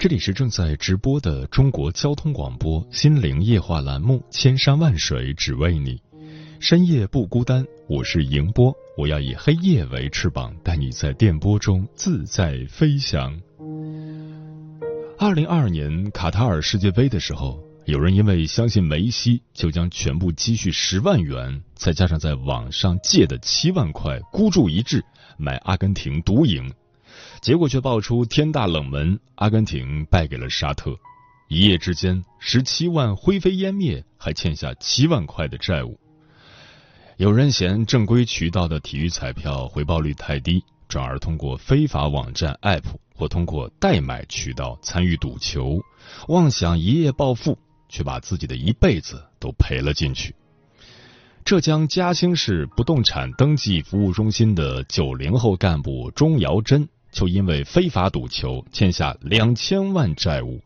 这里是正在直播的中国交通广播心灵夜话栏目《千山万水只为你》，深夜不孤单，我是迎波，我要以黑夜为翅膀，带你在电波中自在飞翔。二零二二年卡塔尔世界杯的时候，有人因为相信梅西，就将全部积蓄十万元，再加上在网上借的七万块，孤注一掷买阿根廷独赢。结果却爆出天大冷门，阿根廷败给了沙特，一夜之间十七万灰飞烟灭，还欠下七万块的债务。有人嫌正规渠道的体育彩票回报率太低，转而通过非法网站 App 或通过代买渠道参与赌球，妄想一夜暴富，却把自己的一辈子都赔了进去。浙江嘉兴市不动产登记服务中心的九零后干部钟瑶珍。就因为非法赌球欠下两千万债务，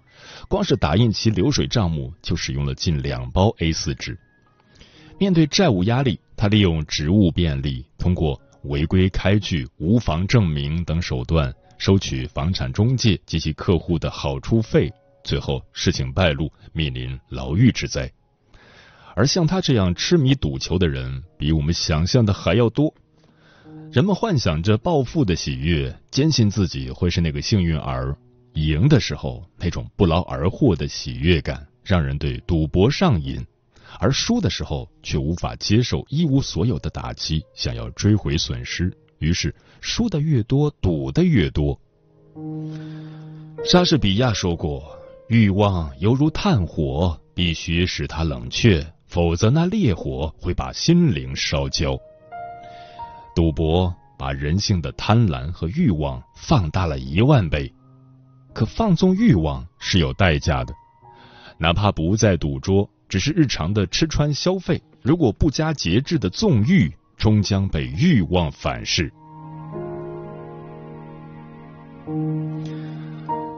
光是打印其流水账目就使用了近两包 A 四纸。面对债务压力，他利用职务便利，通过违规开具无房证明等手段收取房产中介及其客户的好处费，最后事情败露，面临牢狱之灾。而像他这样痴迷赌球的人，比我们想象的还要多。人们幻想着暴富的喜悦，坚信自己会是那个幸运儿。赢的时候，那种不劳而获的喜悦感，让人对赌博上瘾；而输的时候，却无法接受一无所有的打击，想要追回损失。于是，输的越多，赌的越多。莎士比亚说过：“欲望犹如炭火，必须使它冷却，否则那烈火会把心灵烧焦。”赌博把人性的贪婪和欲望放大了一万倍，可放纵欲望是有代价的。哪怕不在赌桌，只是日常的吃穿消费，如果不加节制的纵欲，终将被欲望反噬。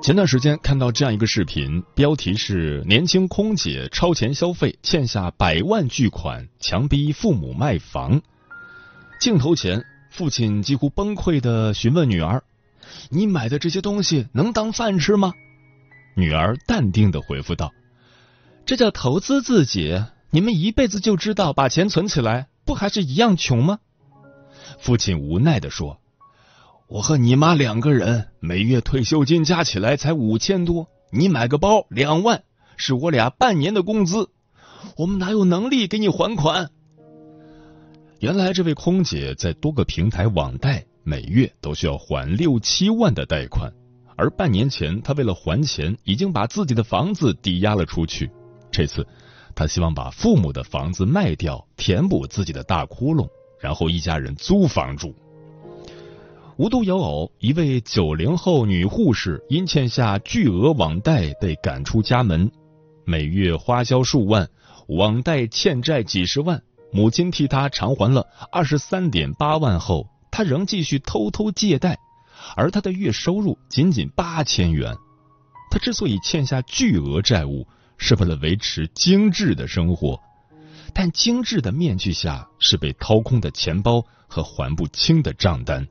前段时间看到这样一个视频，标题是“年轻空姐超前消费，欠下百万巨款，强逼父母卖房”。镜头前，父亲几乎崩溃的询问女儿：“你买的这些东西能当饭吃吗？”女儿淡定的回复道：“这叫投资自己。你们一辈子就知道把钱存起来，不还是一样穷吗？”父亲无奈的说：“我和你妈两个人每月退休金加起来才五千多，你买个包两万，是我俩半年的工资，我们哪有能力给你还款？”原来这位空姐在多个平台网贷，每月都需要还六七万的贷款，而半年前她为了还钱，已经把自己的房子抵押了出去。这次，她希望把父母的房子卖掉，填补自己的大窟窿，然后一家人租房住。无独有偶，一位九零后女护士因欠下巨额网贷被赶出家门，每月花销数万，网贷欠债几十万。母亲替他偿还了二十三点八万后，他仍继续偷偷借贷，而他的月收入仅仅八千元。他之所以欠下巨额债务，是为了维持精致的生活，但精致的面具下是被掏空的钱包和还不清的账单。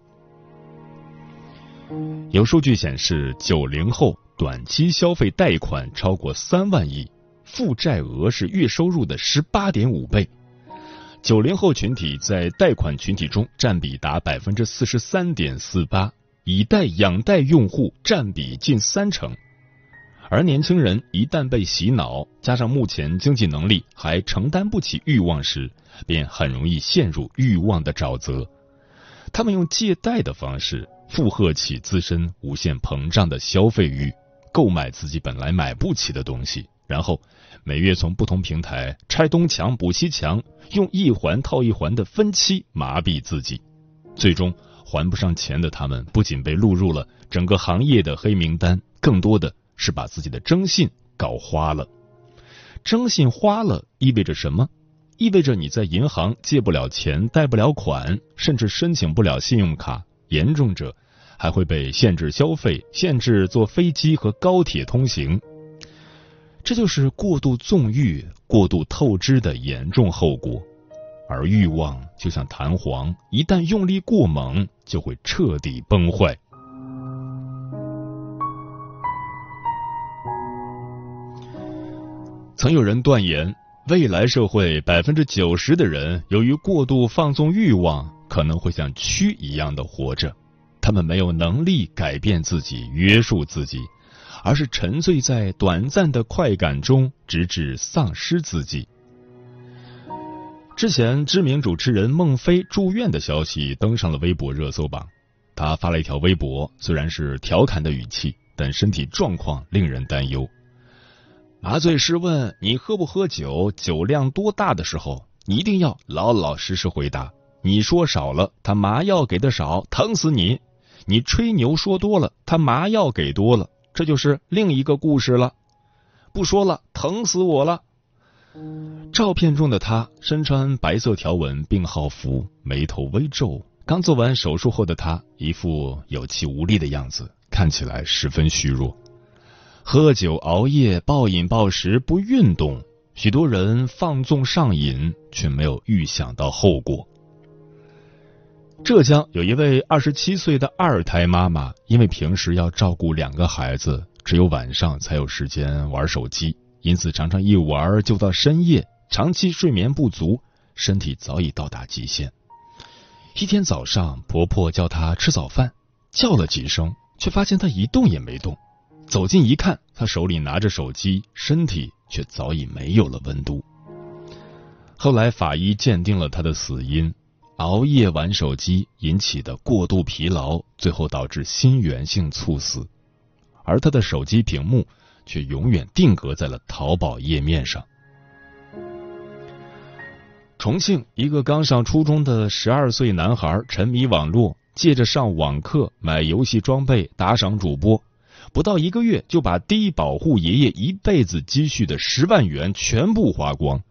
有数据显示，九零后短期消费贷款超过三万亿，负债额是月收入的十八点五倍。九零后群体在贷款群体中占比达百分之四十三点四八，以贷养贷用户占比近三成。而年轻人一旦被洗脑，加上目前经济能力还承担不起欲望时，便很容易陷入欲望的沼泽。他们用借贷的方式负荷起自身无限膨胀的消费欲，购买自己本来买不起的东西，然后每月从不同平台拆东墙补西墙，用一环套一环的分期麻痹自己，最终还不上钱的他们不仅被录入了整个行业的黑名单，更多的。是把自己的征信搞花了，征信花了意味着什么？意味着你在银行借不了钱、贷不了款，甚至申请不了信用卡，严重者还会被限制消费、限制坐飞机和高铁通行。这就是过度纵欲、过度透支的严重后果。而欲望就像弹簧，一旦用力过猛，就会彻底崩坏。曾有人断言，未来社会百分之九十的人由于过度放纵欲望，可能会像蛆一样的活着。他们没有能力改变自己、约束自己，而是沉醉在短暂的快感中，直至丧失自己。之前，知名主持人孟非住院的消息登上了微博热搜榜。他发了一条微博，虽然是调侃的语气，但身体状况令人担忧。麻醉师问你喝不喝酒，酒量多大的时候，你一定要老老实实回答。你说少了，他麻药给的少，疼死你；你吹牛说多了，他麻药给多了，这就是另一个故事了。不说了，疼死我了。照片中的他身穿白色条纹病号服，眉头微皱。刚做完手术后的他，一副有气无力的样子，看起来十分虚弱。喝酒、熬夜、暴饮暴食、不运动，许多人放纵上瘾，却没有预想到后果。浙江有一位二十七岁的二胎妈妈，因为平时要照顾两个孩子，只有晚上才有时间玩手机，因此常常一玩就到深夜，长期睡眠不足，身体早已到达极限。一天早上，婆婆叫她吃早饭，叫了几声，却发现她一动也没动。走近一看，她手里拿着手机，身体却早已没有了温度。后来法医鉴定了他的死因：熬夜玩手机引起的过度疲劳，最后导致心源性猝死。而他的手机屏幕却永远定格在了淘宝页面上。重庆一个刚上初中的十二岁男孩沉迷网络，借着上网课买游戏装备，打赏主播。不到一个月，就把低保户爷爷一辈子积蓄的十万元全部花光。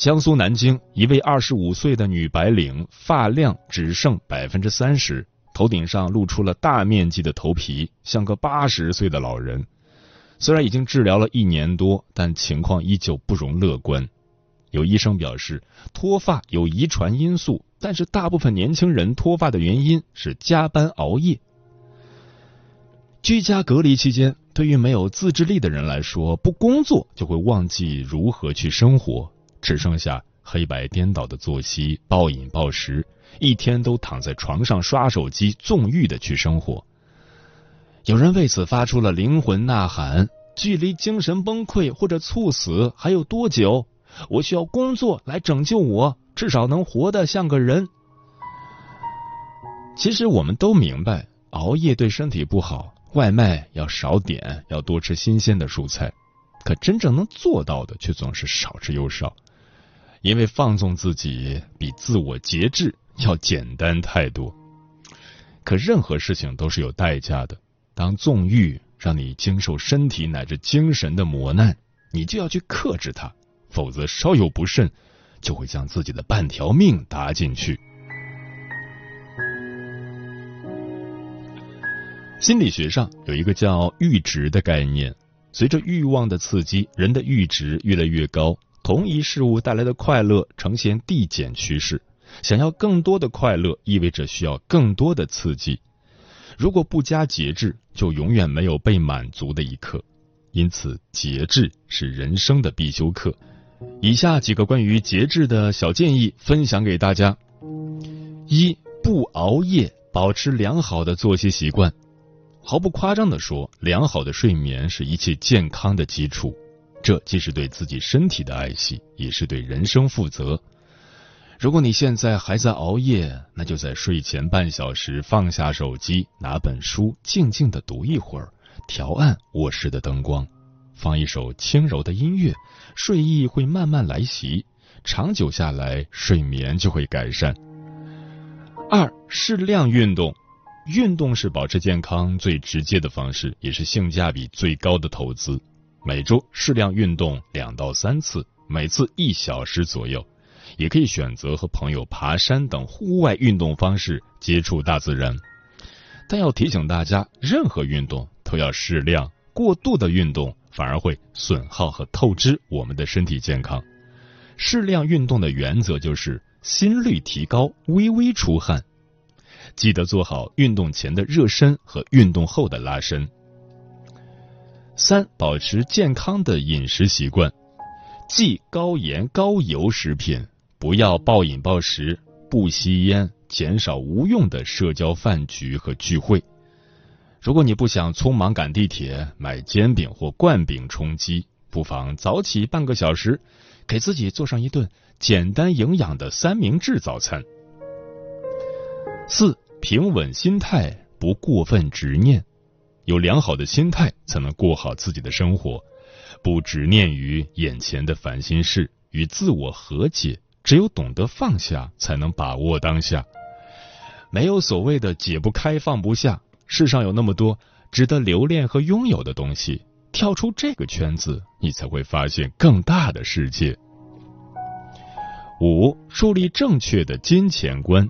江苏南京一位二十五岁的女白领，发量只剩百分之三十，头顶上露出了大面积的头皮，像个八十岁的老人。虽然已经治疗了一年多，但情况依旧不容乐观。有医生表示，脱发有遗传因素，但是大部分年轻人脱发的原因是加班熬夜。居家隔离期间，对于没有自制力的人来说，不工作就会忘记如何去生活，只剩下黑白颠倒的作息、暴饮暴食，一天都躺在床上刷手机、纵欲的去生活。有人为此发出了灵魂呐喊：距离精神崩溃或者猝死还有多久？我需要工作来拯救我，至少能活得像个人。其实我们都明白，熬夜对身体不好。外卖要少点，要多吃新鲜的蔬菜，可真正能做到的却总是少之又少。因为放纵自己比自我节制要简单太多。可任何事情都是有代价的，当纵欲让你经受身体乃至精神的磨难，你就要去克制它，否则稍有不慎，就会将自己的半条命搭进去。心理学上有一个叫阈值的概念，随着欲望的刺激，人的阈值越来越高，同一事物带来的快乐呈现递减趋势。想要更多的快乐，意味着需要更多的刺激。如果不加节制，就永远没有被满足的一刻。因此，节制是人生的必修课。以下几个关于节制的小建议分享给大家：一、不熬夜，保持良好的作息习惯。毫不夸张的说，良好的睡眠是一切健康的基础。这既是对自己身体的爱惜，也是对人生负责。如果你现在还在熬夜，那就在睡前半小时放下手机，拿本书静静的读一会儿，调暗卧室的灯光，放一首轻柔的音乐，睡意会慢慢来袭。长久下来，睡眠就会改善。二，适量运动，运动是保持健康最直接的方式，也是性价比最高的投资。每周适量运动两到三次，每次一小时左右，也可以选择和朋友爬山等户外运动方式接触大自然。但要提醒大家，任何运动都要适量，过度的运动反而会损耗和透支我们的身体健康。适量运动的原则就是心率提高，微微出汗。记得做好运动前的热身和运动后的拉伸。三、保持健康的饮食习惯，忌高盐高油食品，不要暴饮暴食，不吸烟，减少无用的社交饭局和聚会。如果你不想匆忙赶地铁买煎饼或灌饼充饥，不妨早起半个小时，给自己做上一顿简单营养的三明治早餐。四、平稳心态，不过分执念。有良好的心态，才能过好自己的生活，不执念于眼前的烦心事，与自我和解。只有懂得放下，才能把握当下。没有所谓的解不开、放不下。世上有那么多值得留恋和拥有的东西，跳出这个圈子，你才会发现更大的世界。五、树立正确的金钱观。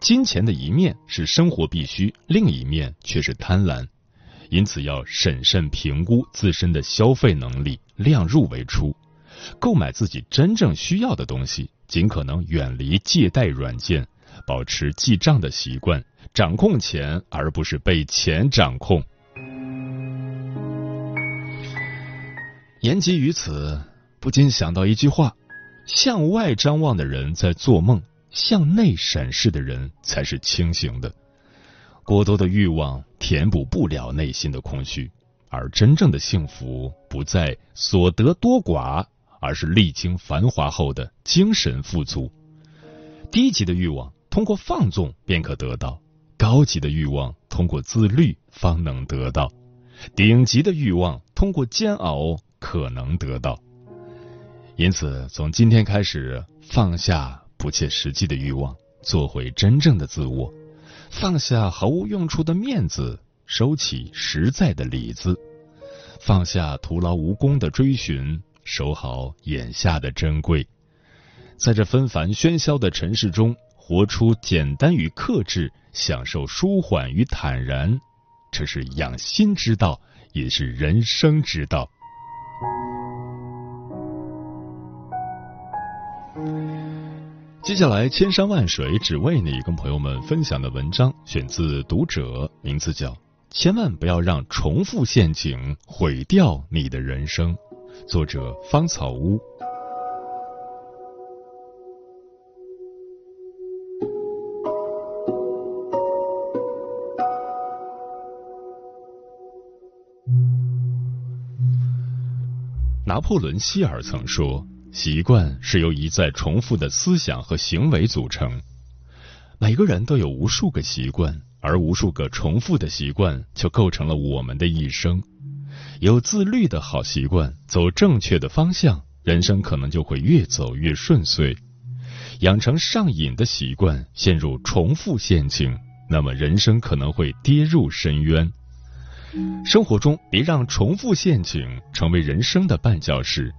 金钱的一面是生活必须，另一面却是贪婪。因此，要审慎评估自身的消费能力，量入为出，购买自己真正需要的东西，尽可能远离借贷软件，保持记账的习惯，掌控钱而不是被钱掌控。言及于此，不禁想到一句话：向外张望的人在做梦，向内审视的人才是清醒的。过多的欲望填补不了内心的空虚，而真正的幸福不在所得多寡，而是历经繁华后的精神富足。低级的欲望通过放纵便可得到，高级的欲望通过自律方能得到，顶级的欲望通过煎熬可能得到。因此，从今天开始，放下不切实际的欲望，做回真正的自我。放下毫无用处的面子，收起实在的里子；放下徒劳无功的追寻，守好眼下的珍贵。在这纷繁喧嚣的尘世中，活出简单与克制，享受舒缓与坦然，这是养心之道，也是人生之道。接下来，千山万水只为你，跟朋友们分享的文章选自《读者》，名字叫《千万不要让重复陷阱毁掉你的人生》，作者芳草屋。拿破仑·希尔曾说。习惯是由一再重复的思想和行为组成。每个人都有无数个习惯，而无数个重复的习惯就构成了我们的一生。有自律的好习惯，走正确的方向，人生可能就会越走越顺遂。养成上瘾的习惯，陷入重复陷阱，那么人生可能会跌入深渊。生活中，别让重复陷阱成为人生的绊脚石。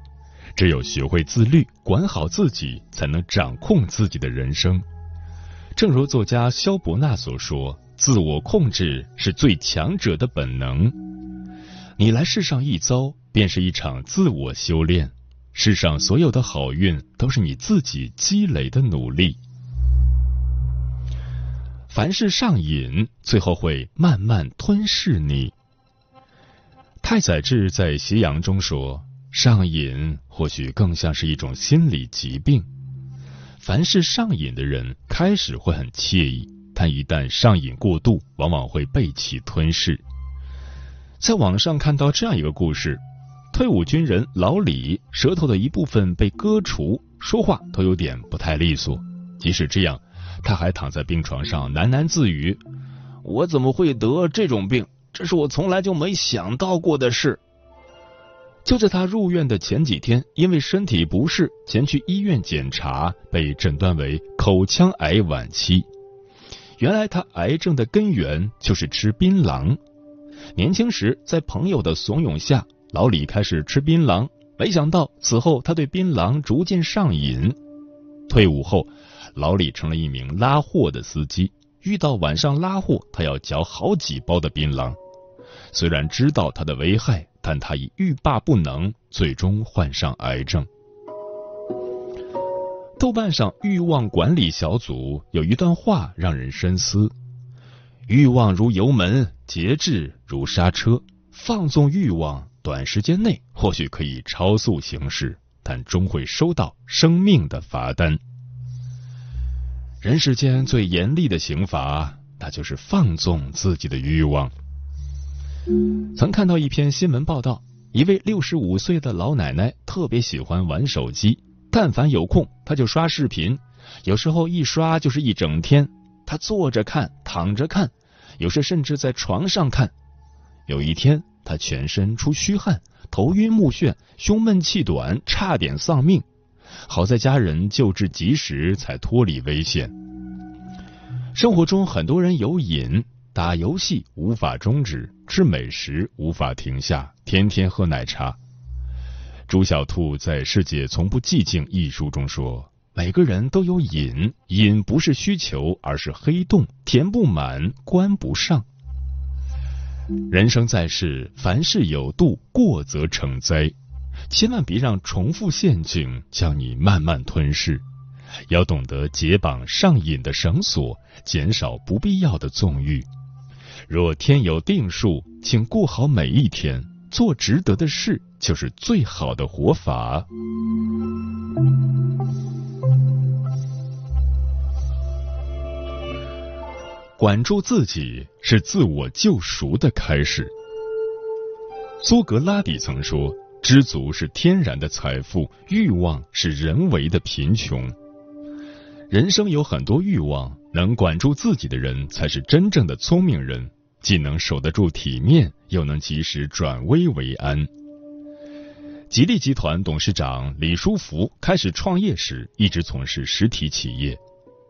只有学会自律，管好自己，才能掌控自己的人生。正如作家萧伯纳所说：“自我控制是最强者的本能。”你来世上一遭，便是一场自我修炼。世上所有的好运，都是你自己积累的努力。凡事上瘾，最后会慢慢吞噬你。太宰治在《斜阳》中说。上瘾或许更像是一种心理疾病。凡是上瘾的人，开始会很惬意，但一旦上瘾过度，往往会被其吞噬。在网上看到这样一个故事：退伍军人老李舌头的一部分被割除，说话都有点不太利索。即使这样，他还躺在病床上喃喃自语：“我怎么会得这种病？这是我从来就没想到过的事。”就在他入院的前几天，因为身体不适前去医院检查，被诊断为口腔癌晚期。原来他癌症的根源就是吃槟榔。年轻时，在朋友的怂恿下，老李开始吃槟榔。没想到此后，他对槟榔逐渐上瘾。退伍后，老李成了一名拉货的司机。遇到晚上拉货，他要嚼好几包的槟榔。虽然知道它的危害，但他已欲罢不能，最终患上癌症。豆瓣上欲望管理小组有一段话让人深思。欲望如油门，节制如刹车。放纵欲望，短时间内或许可以超速行驶，但终会收到生命的罚单。人世间最严厉的刑罚，那就是放纵自己的欲望。曾看到一篇新闻报道，一位六十五岁的老奶奶特别喜欢玩手机，但凡有空，她就刷视频，有时候一刷就是一整天。她坐着看，躺着看，有时甚至在床上看。有一天，她全身出虚汗，头晕目眩，胸闷气短，差点丧命。好在家人救治及时，才脱离危险。生活中很多人有瘾，打游戏无法终止，吃美食无法停下，天天喝奶茶。朱小兔在《世界从不寂静》一书中说。每个人都有瘾，瘾不是需求，而是黑洞，填不满，关不上。人生在世，凡事有度，过则成灾。千万别让重复陷阱将你慢慢吞噬。要懂得解绑上瘾的绳索，减少不必要的纵欲。若天有定数，请过好每一天，做值得的事，就是最好的活法。管住自己是自我救赎的开始。苏格拉底曾说：“知足是天然的财富，欲望是人为的贫穷。”人生有很多欲望，能管住自己的人才是真正的聪明人，既能守得住体面，又能及时转危为安。吉利集团董事长李书福开始创业时，一直从事实体企业。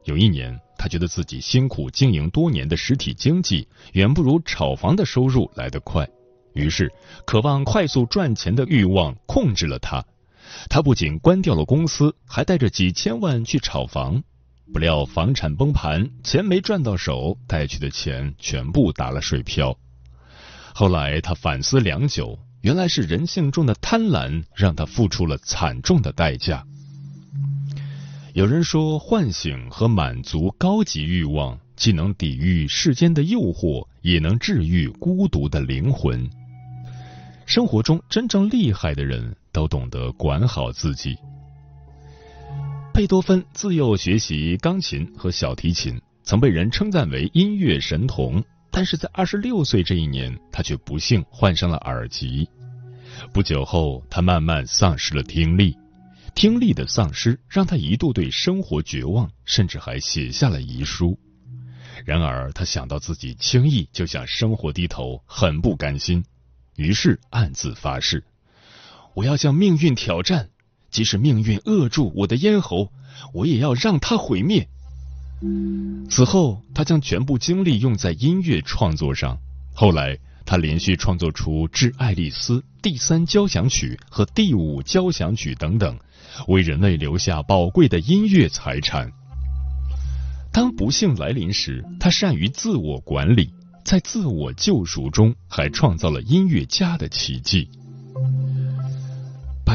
有一年，他觉得自己辛苦经营多年的实体经济远不如炒房的收入来得快，于是渴望快速赚钱的欲望控制了他。他不仅关掉了公司，还带着几千万去炒房。不料房产崩盘，钱没赚到手，带去的钱全部打了水漂。后来他反思良久，原来是人性中的贪婪让他付出了惨重的代价。有人说，唤醒和满足高级欲望，既能抵御世间的诱惑，也能治愈孤独的灵魂。生活中真正厉害的人都懂得管好自己。贝多芬自幼学习钢琴和小提琴，曾被人称赞为音乐神童。但是在二十六岁这一年，他却不幸患上了耳疾。不久后，他慢慢丧失了听力。听力的丧失让他一度对生活绝望，甚至还写下了遗书。然而，他想到自己轻易就向生活低头，很不甘心，于是暗自发誓：“我要向命运挑战，即使命运扼住我的咽喉，我也要让它毁灭。”此后，他将全部精力用在音乐创作上。后来，他连续创作出《致爱丽丝》《第三交响曲》和《第五交响曲》等等。为人类留下宝贵的音乐财产。当不幸来临时，他善于自我管理，在自我救赎中还创造了音乐家的奇迹。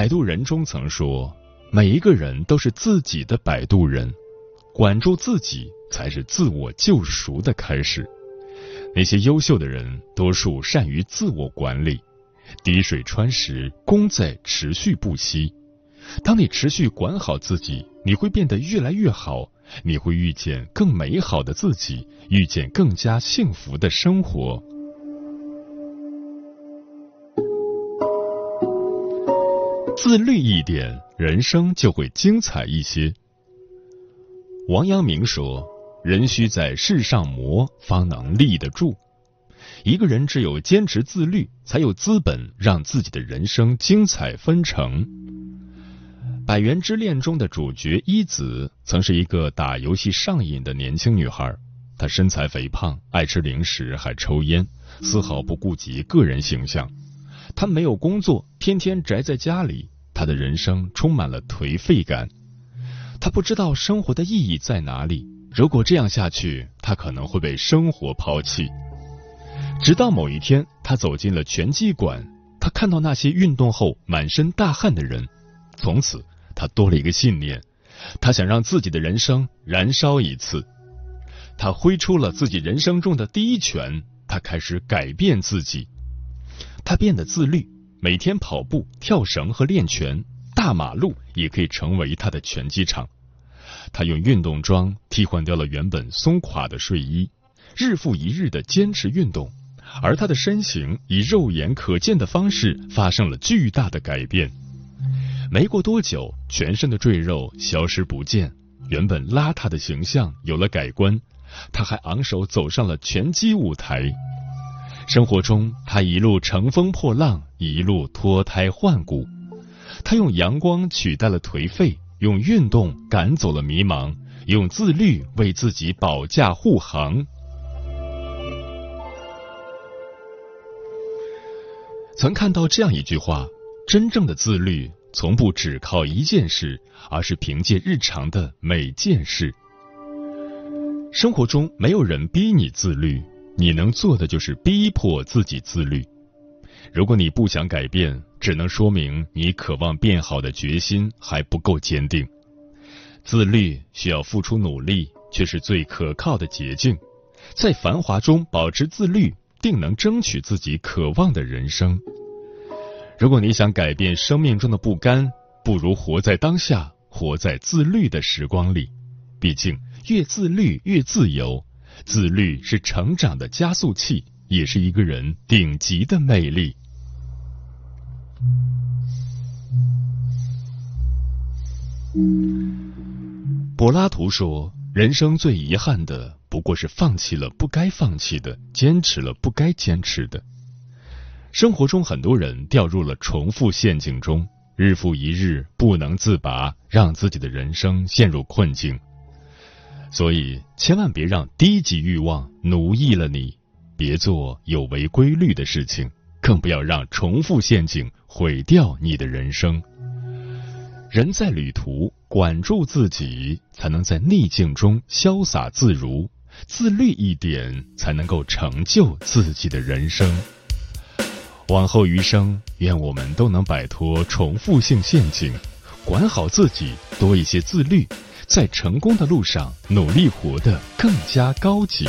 摆渡人中曾说：“每一个人都是自己的摆渡人，管住自己才是自我救赎的开始。”那些优秀的人，多数善于自我管理。滴水穿石，功在持续不息。当你持续管好自己，你会变得越来越好，你会遇见更美好的自己，遇见更加幸福的生活。自律一点，人生就会精彩一些。王阳明说：“人须在世上磨，方能立得住。”一个人只有坚持自律，才有资本让自己的人生精彩纷呈。《百元之恋》中的主角一子曾是一个打游戏上瘾的年轻女孩，她身材肥胖，爱吃零食，还抽烟，丝毫不顾及个人形象。他没有工作，天天宅在家里，他的人生充满了颓废感。他不知道生活的意义在哪里。如果这样下去，他可能会被生活抛弃。直到某一天，他走进了拳击馆，他看到那些运动后满身大汗的人，从此他多了一个信念，他想让自己的人生燃烧一次。他挥出了自己人生中的第一拳，他开始改变自己，他变得自律，每天跑步、跳绳和练拳，大马路也可以成为他的拳击场。他用运动装替换掉了原本松垮的睡衣，日复一日的坚持运动。而他的身形以肉眼可见的方式发生了巨大的改变。没过多久，全身的赘肉消失不见，原本邋遢的形象有了改观。他还昂首走上了拳击舞台。生活中，他一路乘风破浪，一路脱胎换骨。他用阳光取代了颓废，用运动赶走了迷茫，用自律为自己保驾护航。曾看到这样一句话：真正的自律，从不只靠一件事，而是凭借日常的每件事。生活中没有人逼你自律，你能做的就是逼迫自己自律。如果你不想改变，只能说明你渴望变好的决心还不够坚定。自律需要付出努力，却是最可靠的捷径。在繁华中保持自律。定能争取自己渴望的人生。如果你想改变生命中的不甘，不如活在当下，活在自律的时光里。毕竟，越自律越自由。自律是成长的加速器，也是一个人顶级的魅力。柏拉图说：“人生最遗憾的。”不过是放弃了不该放弃的，坚持了不该坚持的。生活中很多人掉入了重复陷阱中，日复一日不能自拔，让自己的人生陷入困境。所以，千万别让低级欲望奴役了你，别做有违规律的事情，更不要让重复陷阱毁掉你的人生。人在旅途，管住自己，才能在逆境中潇洒自如。自律一点，才能够成就自己的人生。往后余生，愿我们都能摆脱重复性陷阱，管好自己，多一些自律，在成功的路上努力活得更加高级。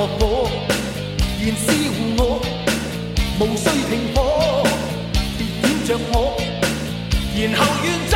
学果，燃烧我，无需停火，别点着我，然后怨。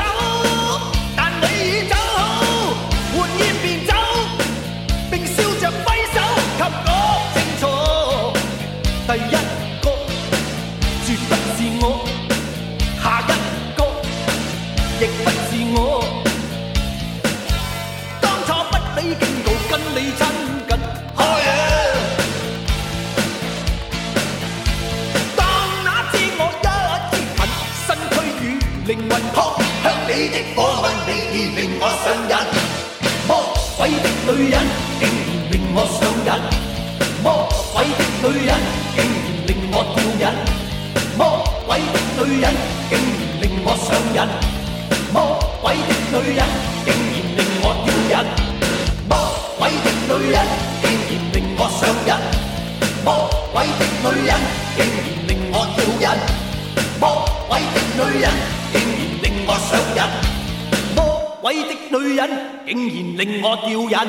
上瘾魔鬼的女人竟然令我吊瘾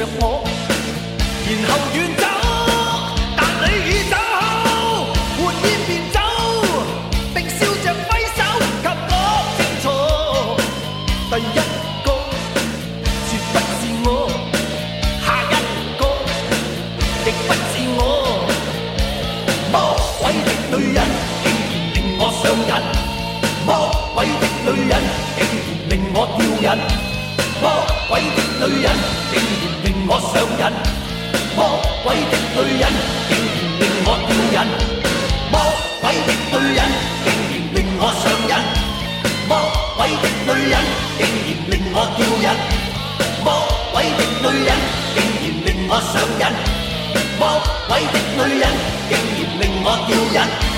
着我，然后远。魔鬼的女人，竟然令我叫瘾。魔鬼的女人，竟然令我上瘾。魔鬼的女人，竟然令我叫瘾。魔鬼的女人，竟然令我上瘾。魔鬼的女人，竟然令我叫瘾。